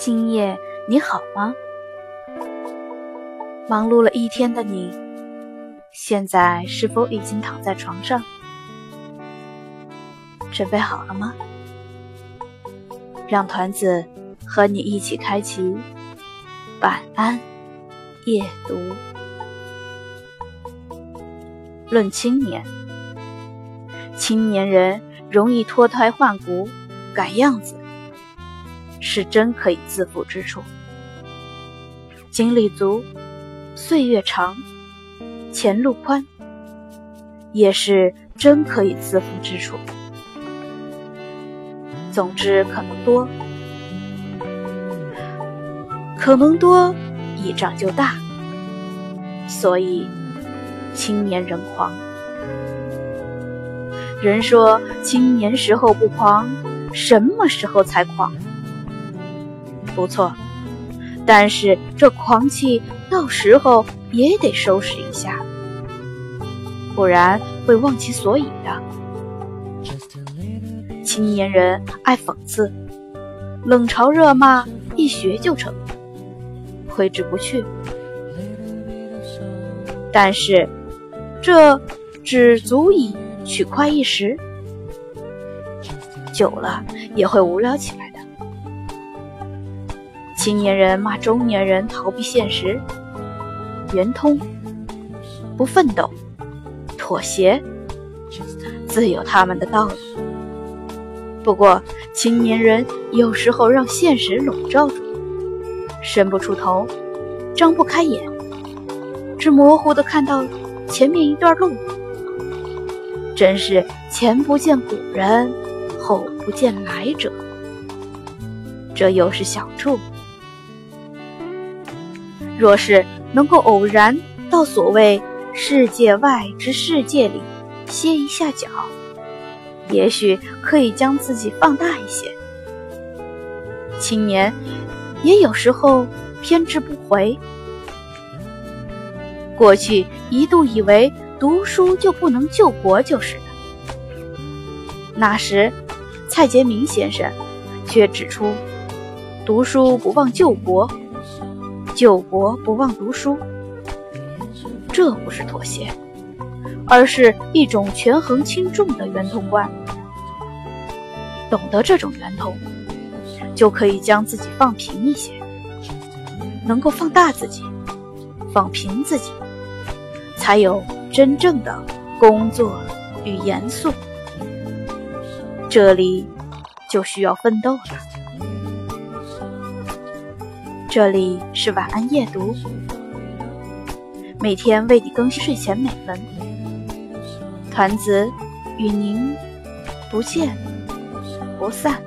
今夜你好吗？忙碌了一天的你，现在是否已经躺在床上，准备好了吗？让团子和你一起开启晚安夜读。论青年，青年人容易脱胎换骨，改样子，是真可以自负之处。精力足。岁月长，前路宽，也是真可以自负之处。总之，可能多，可能多，一长就大。所以，青年人狂。人说青年时候不狂，什么时候才狂？不错。但是这狂气到时候也得收拾一下，不然会忘其所以的。青年人爱讽刺，冷嘲热骂一学就成，挥之不去。但是这只足以取快一时，久了也会无聊起来。青年人骂中年人逃避现实，圆通，不奋斗，妥协，自有他们的道理。不过，青年人有时候让现实笼罩住，伸不出头，张不开眼，只模糊的看到前面一段路，真是前不见古人，后不见来者。这又是小处。若是能够偶然到所谓世界外之世界里歇一下脚，也许可以将自己放大一些。青年也有时候偏执不回。过去一度以为读书就不能救国就是的，那时蔡杰明先生却指出，读书不忘救国。救国不忘读书，这不是妥协，而是一种权衡轻重的圆通观。懂得这种圆通，就可以将自己放平一些，能够放大自己，放平自己，才有真正的工作与严肃。这里就需要奋斗了。这里是晚安夜读，每天为你更新睡前美文。团子与您不见不散。